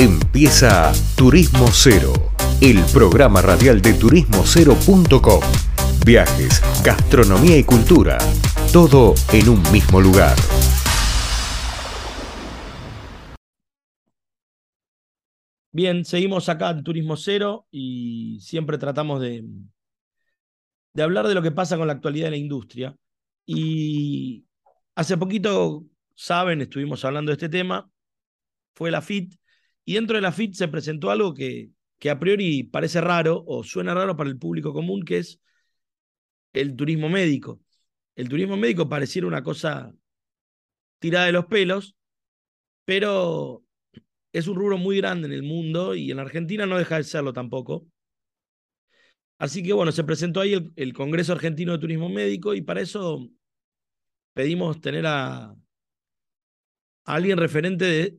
Empieza Turismo Cero, el programa radial de turismocero.com. Viajes, gastronomía y cultura, todo en un mismo lugar. Bien, seguimos acá en Turismo Cero y siempre tratamos de, de hablar de lo que pasa con la actualidad de la industria. Y hace poquito, saben, estuvimos hablando de este tema, fue la FIT, y dentro de la FIT se presentó algo que, que a priori parece raro o suena raro para el público común, que es el turismo médico. El turismo médico pareciera una cosa tirada de los pelos, pero es un rubro muy grande en el mundo y en Argentina no deja de serlo tampoco. Así que bueno, se presentó ahí el, el Congreso Argentino de Turismo Médico y para eso pedimos tener a, a alguien referente de,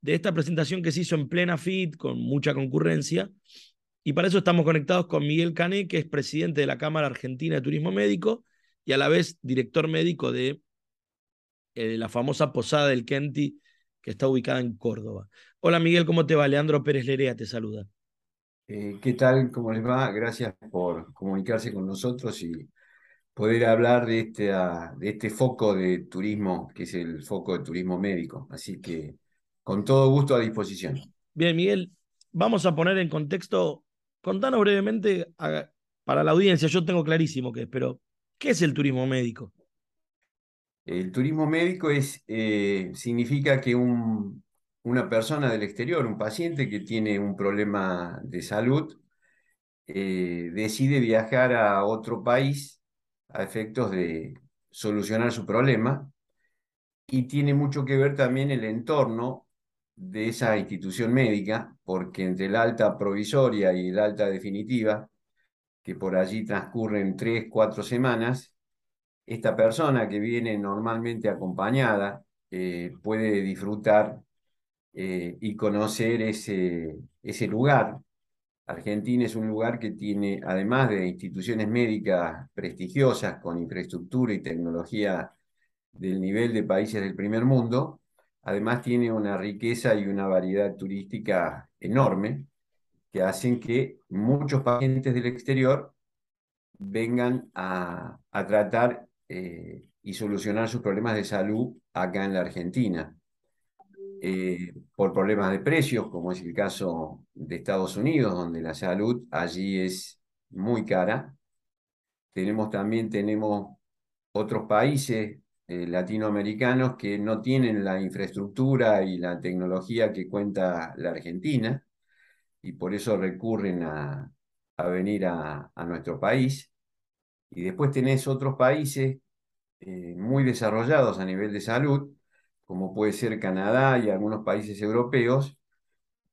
de esta presentación que se hizo en plena FIT con mucha concurrencia. Y para eso estamos conectados con Miguel Cané, que es presidente de la Cámara Argentina de Turismo Médico y a la vez director médico de eh, la famosa Posada del Kenti, que está ubicada en Córdoba. Hola Miguel, ¿cómo te va? Leandro Pérez Lerea te saluda. Eh, ¿Qué tal? ¿Cómo les va? Gracias por comunicarse con nosotros y poder hablar de este, uh, de este foco de turismo, que es el foco de turismo médico. Así que con todo gusto a disposición. Bien, Miguel, vamos a poner en contexto, contanos brevemente a, para la audiencia, yo tengo clarísimo qué es, pero ¿qué es el turismo médico? El turismo médico es, eh, significa que un, una persona del exterior, un paciente que tiene un problema de salud, eh, decide viajar a otro país a efectos de solucionar su problema y tiene mucho que ver también el entorno de esa institución médica, porque entre la alta provisoria y la alta definitiva, que por allí transcurren tres, cuatro semanas, esta persona que viene normalmente acompañada eh, puede disfrutar eh, y conocer ese, ese lugar. Argentina es un lugar que tiene, además de instituciones médicas prestigiosas con infraestructura y tecnología del nivel de países del primer mundo, además tiene una riqueza y una variedad turística enorme que hacen que muchos pacientes del exterior vengan a, tratar eh, y solucionar sus problemas de salud acá en la Argentina. Eh, por problemas de precios, como es el caso de Estados Unidos, donde la salud allí es muy cara. Tenemos también tenemos otros países eh, latinoamericanos que no tienen la infraestructura y la tecnología que cuenta la Argentina y por eso recurren a, a venir a, a, nuestro país. Y después tenés otros países eh, muy desarrollados a nivel de salud, como puede ser Canadá y algunos países europeos,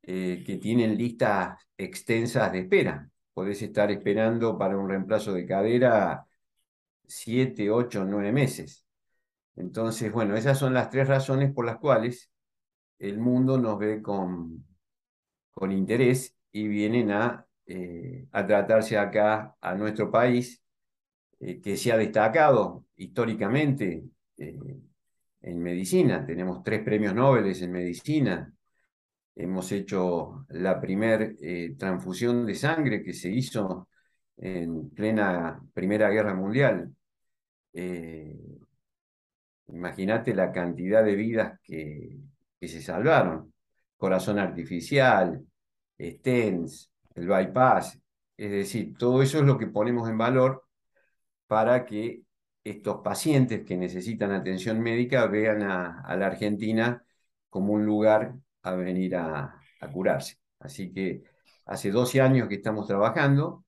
eh, que tienen listas extensas de espera. Podés estar esperando para un reemplazo de cadera siete, ocho, nueve meses. Entonces, bueno, esas son las tres razones por las cuales el mundo nos ve con, con interés y vienen a, eh, a tratarse acá a nuestro país, eh, que se ha destacado históricamente eh, en medicina. Tenemos tres premios Nobel en medicina. Hemos hecho la primera transfusión de sangre que se hizo en plena Primera Guerra Mundial. Imagínate la cantidad de vidas que, que, se salvaron. Corazón artificial, stents, el bypass. Es decir, todo eso es lo que ponemos en valor para que estos pacientes que necesitan atención médica vean a, a la Argentina como un lugar a venir a, a, curarse. Así que hace 12 años que estamos trabajando.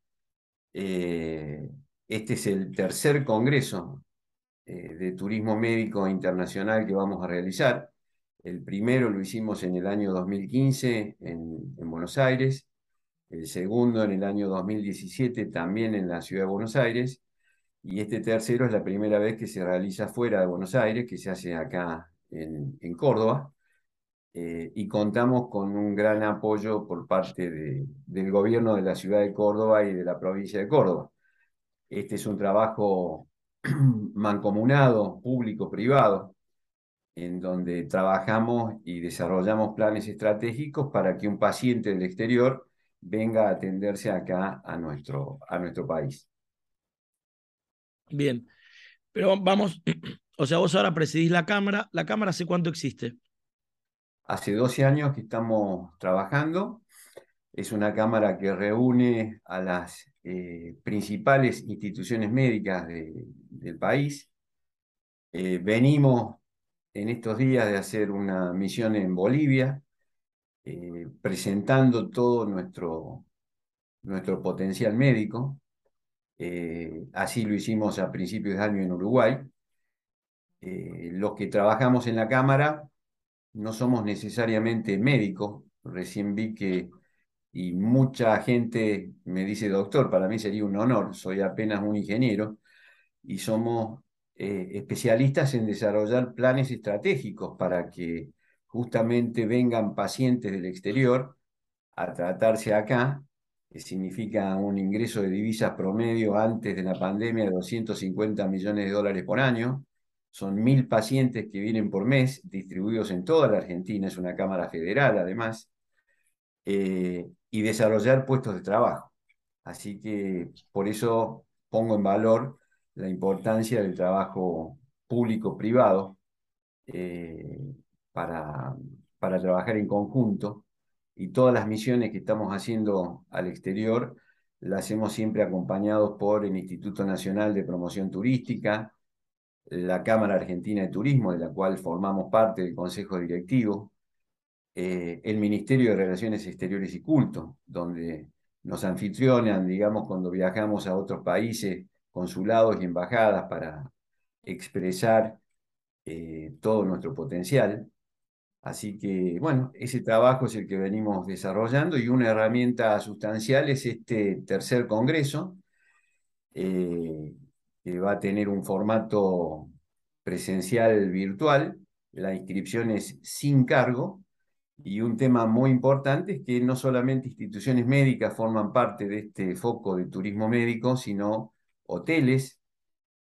Eh, este es el tercer congreso eh, de turismo médico internacional que vamos a realizar. El primero lo hicimos en el año 2015 en, en Buenos Aires, el segundo en el año 2017 también en la ciudad de Buenos Aires, y este tercero es la primera vez que se realiza fuera de Buenos Aires, que se hace acá en, en Córdoba, eh, y contamos con un gran apoyo por parte de, del gobierno de la ciudad de Córdoba y de la provincia de Córdoba. Este es un trabajo mancomunado, público-privado, en donde trabajamos y desarrollamos planes estratégicos para que un paciente del exterior venga a atenderse acá a nuestro, a nuestro país. Bien, pero vamos, o sea, vos ahora presidís la Cámara. ¿La Cámara hace cuánto existe? Hace 12 años que estamos trabajando. Es una Cámara que reúne a las eh, principales instituciones médicas del país. Eh, venimos en estos días de hacer una misión en Bolivia, eh, presentando todo nuestro, nuestro potencial médico. Eh, así lo hicimos a principios de año en Uruguay. Los que trabajamos en la Cámara no somos necesariamente médicos. Recién vi que, y mucha gente me dice, doctor, para mí sería un honor, soy apenas un ingeniero, y somos especialistas en desarrollar planes estratégicos para que justamente vengan pacientes del exterior a tratarse acá que significa un ingreso de divisas promedio antes de la pandemia de 250 millones de dólares por año. Son mil pacientes que vienen por mes, distribuidos en toda la Argentina, es una Cámara Federal además, eh, y desarrollar puestos de trabajo. Así que por eso pongo en valor la importancia del trabajo público-privado eh, para, trabajar en conjunto y todas las misiones que estamos haciendo al exterior las hacemos siempre acompañados por el Instituto Nacional de Promoción Turística, la Cámara Argentina de Turismo, de la cual formamos parte del Consejo Directivo, eh, el Ministerio de Relaciones Exteriores y Culto, donde nos anfitrionan, digamos, cuando viajamos a otros países, consulados y embajadas para expresar eh, todo nuestro potencial. Así que, bueno, ese trabajo es el que venimos desarrollando y una herramienta sustancial es este tercer congreso, eh, que va a tener un formato presencial virtual. La inscripción es sin cargo y un tema muy importante es que no solamente instituciones médicas forman parte de este foco de turismo médico, sino hoteles,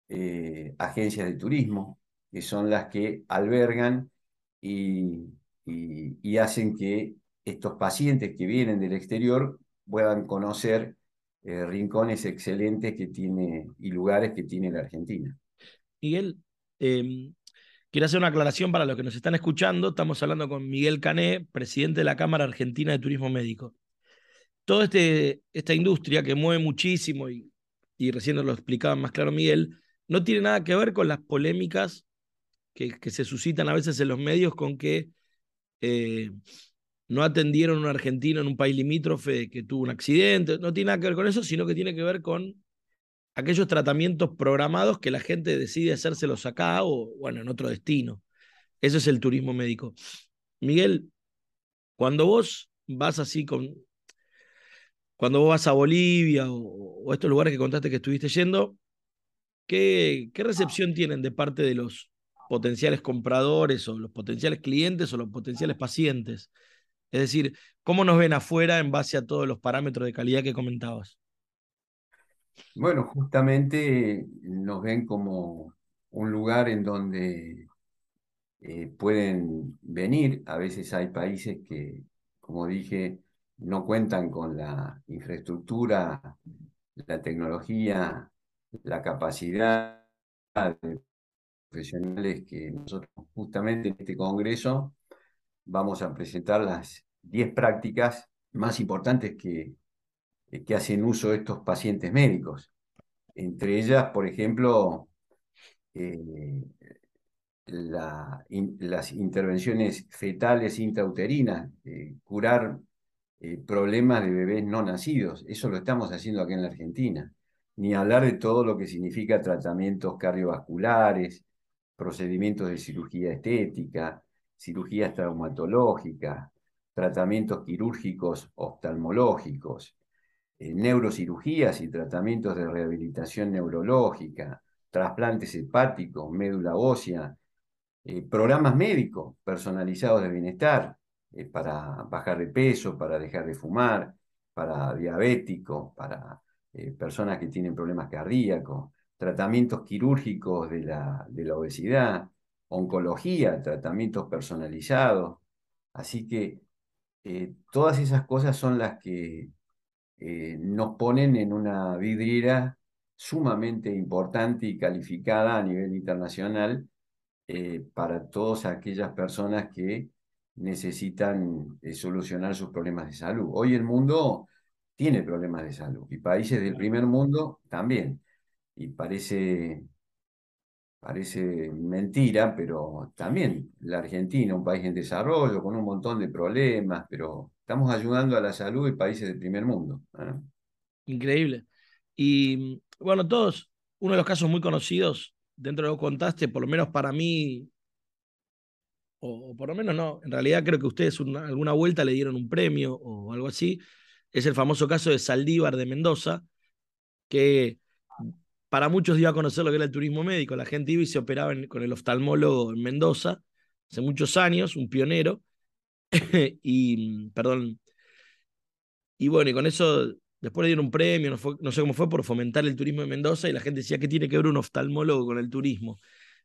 eh, agencias de turismo, que son las que albergan y, hacen que estos pacientes que vienen del exterior puedan conocer eh, rincones excelentes que tiene y lugares que tiene la Argentina. Miguel, em, quiero hacer una aclaración para los que nos están escuchando. Estamos hablando con Miguel Cané, presidente de la Cámara Argentina de Turismo Médico. Toda este, esta industria que mueve muchísimo, y, y recién nos lo explicaba más claro Miguel, no tiene nada que ver con las polémicas que, se suscitan a veces en los medios con que eh, no atendieron a un argentino en un país limítrofe que tuvo un accidente. No tiene nada que ver con eso, sino que tiene que ver con aquellos tratamientos programados que la gente decide hacérselos acá o, bueno, en otro destino. Eso es el turismo médico. Miguel, cuando vos vas así con. Cuando vos vas a Bolivia o, estos lugares que contaste que estuviste yendo, ¿qué, ¿qué recepción tienen de parte de los potenciales compradores o los potenciales clientes o los potenciales pacientes. Es decir, ¿cómo nos ven afuera en base a todos los parámetros de calidad que comentabas? Bueno, justamente nos ven como un lugar en donde eh, pueden venir. A veces hay países que, como dije, no cuentan con la infraestructura, la tecnología, la capacidad de profesionales que nosotros justamente en este congreso vamos a presentar las 10 prácticas más importantes que, que hacen uso estos pacientes médicos. Entre ellas, por ejemplo, eh, las intervenciones fetales intrauterinas, eh, curar eh, problemas de bebés no nacidos. Eso lo estamos haciendo aquí en la Argentina. Ni hablar de todo lo que significa tratamientos cardiovasculares, procedimientos de cirugía estética, cirugías traumatológicas, tratamientos quirúrgicos oftalmológicos, eh, neurocirugías y tratamientos de rehabilitación neurológica, trasplantes hepáticos, médula ósea, eh, programas médicos personalizados de bienestar eh, para bajar de peso, para dejar de fumar, para diabéticos, para personas que tienen problemas cardíacos, tratamientos quirúrgicos de la, de la obesidad, oncología, tratamientos personalizados. Así que eh, todas esas cosas son las que eh, nos ponen en una vidriera sumamente importante y calificada a nivel internacional eh, para todas aquellas personas que necesitan solucionar sus problemas de salud. Hoy el mundo tiene problemas de salud y países del primer mundo también. Y parece Parece mentira, pero también la Argentina, un país en desarrollo, con un montón de problemas, pero estamos ayudando a la salud de países del primer mundo. ¿eh? Increíble. Y bueno, todos, uno de los casos muy conocidos dentro de lo que contaste, por lo menos para mí, o, por lo menos no, en realidad creo que ustedes alguna vuelta le dieron un premio o algo así, es el famoso caso de Saldívar de Mendoza, que para muchos dio a conocer lo que era el turismo médico. La gente iba y se operaba con el oftalmólogo en Mendoza hace muchos años, un pionero. y, perdón. Y bueno, y con eso después le dieron un premio, no, sé cómo fue, por fomentar el turismo en Mendoza y la gente decía que tiene que ver un oftalmólogo con el turismo.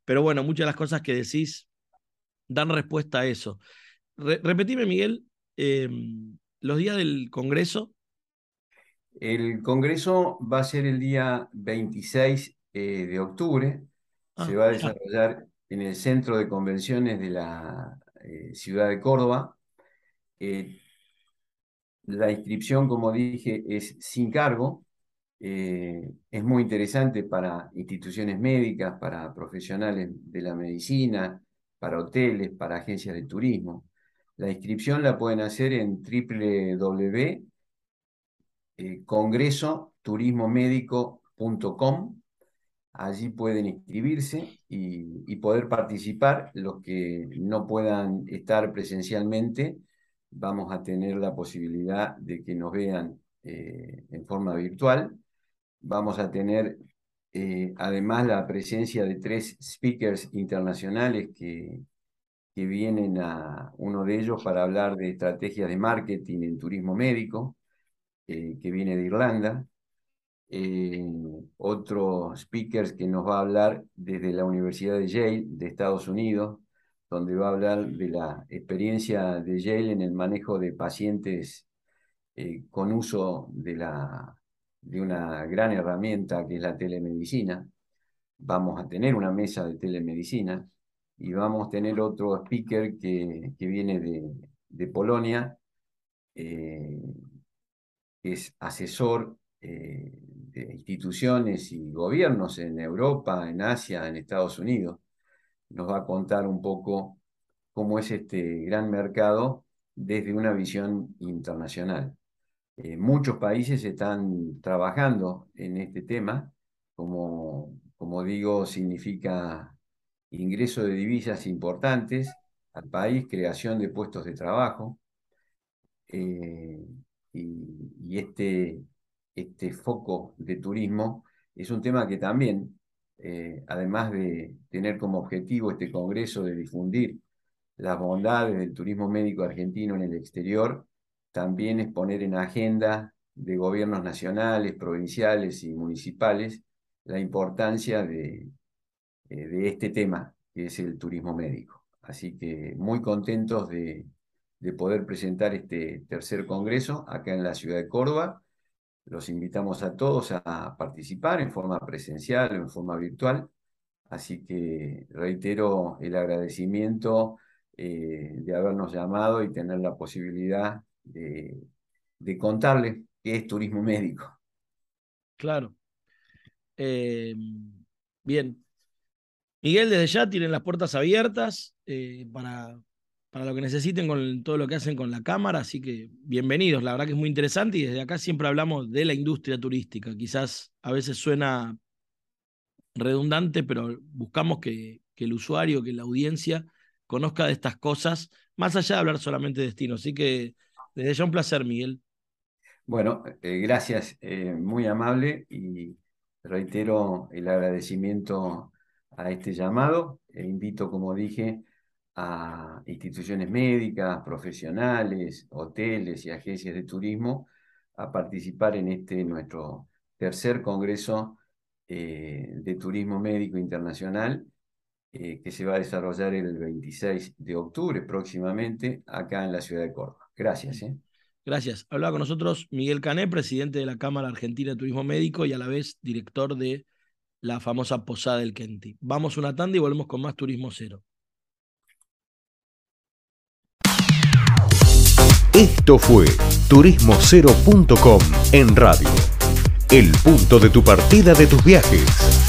Pero bueno, muchas de las cosas que decís dan respuesta a eso. repetime, Miguel, em, los días del Congreso, el Congreso va a ser el día 26 eh, de octubre. Ah, se va a desarrollar en el Centro de Convenciones de la eh, ciudad de Córdoba. Eh, la inscripción, como dije, es sin cargo. es muy interesante para instituciones médicas, para profesionales de la medicina, para hoteles, para agencias de turismo. La inscripción la pueden hacer en www eh. Allí pueden inscribirse y, poder participar. Los que no puedan estar presencialmente, vamos a tener la posibilidad de que nos vean eh, en forma virtual. Vamos a tener eh, además la presencia de tres speakers internacionales que, que vienen a uno de ellos para hablar de estrategias de marketing en turismo médico. Eh, que viene de Irlanda, eh, otro speaker que nos va a hablar desde la Universidad de Yale de Estados Unidos, donde va a hablar de la experiencia de Yale en el manejo de pacientes eh, con uso de, la, de una gran herramienta que es la telemedicina. Vamos a tener una mesa de telemedicina y vamos a tener otro speaker que, que viene de, de Polonia, es asesor eh, de instituciones y gobiernos en Europa, en Asia, en Estados Unidos. Nos va a contar un poco cómo es este gran mercado desde una visión internacional. Eh, muchos países están trabajando en este tema, como, como digo, significa ingreso de divisas importantes al país, creación de puestos de trabajo. Eh, y, este, este foco de turismo es un tema que también, eh, además de tener como objetivo este Congreso de difundir las bondades del turismo médico argentino en el exterior, también es poner en agenda de gobiernos nacionales, provinciales y municipales la importancia de, eh, este tema, que es el turismo médico. Así que muy contentos de, de poder presentar este tercer congreso acá en la ciudad de Córdoba. Los invitamos a todos a participar en forma presencial o en forma virtual. Así que reitero el agradecimiento eh, de habernos llamado y tener la posibilidad de, contarles qué es turismo médico. Claro. Eh, bien. Miguel, desde ya tienen las puertas abiertas eh, para para lo que necesiten con todo lo que hacen con la cámara, así que bienvenidos, la verdad que es muy interesante y desde acá siempre hablamos de la industria turística, quizás a veces suena redundante, pero buscamos que, el usuario, que la audiencia conozca de estas cosas, más allá de hablar solamente de destino, así que desde ya un placer, Miguel. Bueno, eh, gracias, eh, muy amable y reitero el agradecimiento a este llamado e invito, como dije, a instituciones médicas, profesionales, hoteles y agencias de turismo a participar en este nuestro tercer Congreso eh, de Turismo Médico Internacional que se va a desarrollar el 26 de octubre próximamente acá en la ciudad de Córdoba. Gracias. ¿eh? Gracias. Hablaba con nosotros Miguel Cané, presidente de la Cámara Argentina de Turismo Médico y a la vez director de la famosa Posada del Kenti. Vamos una tanda y volvemos con más Turismo Cero. Esto fue turismocero.com en radio. El punto de tu partida de tus viajes.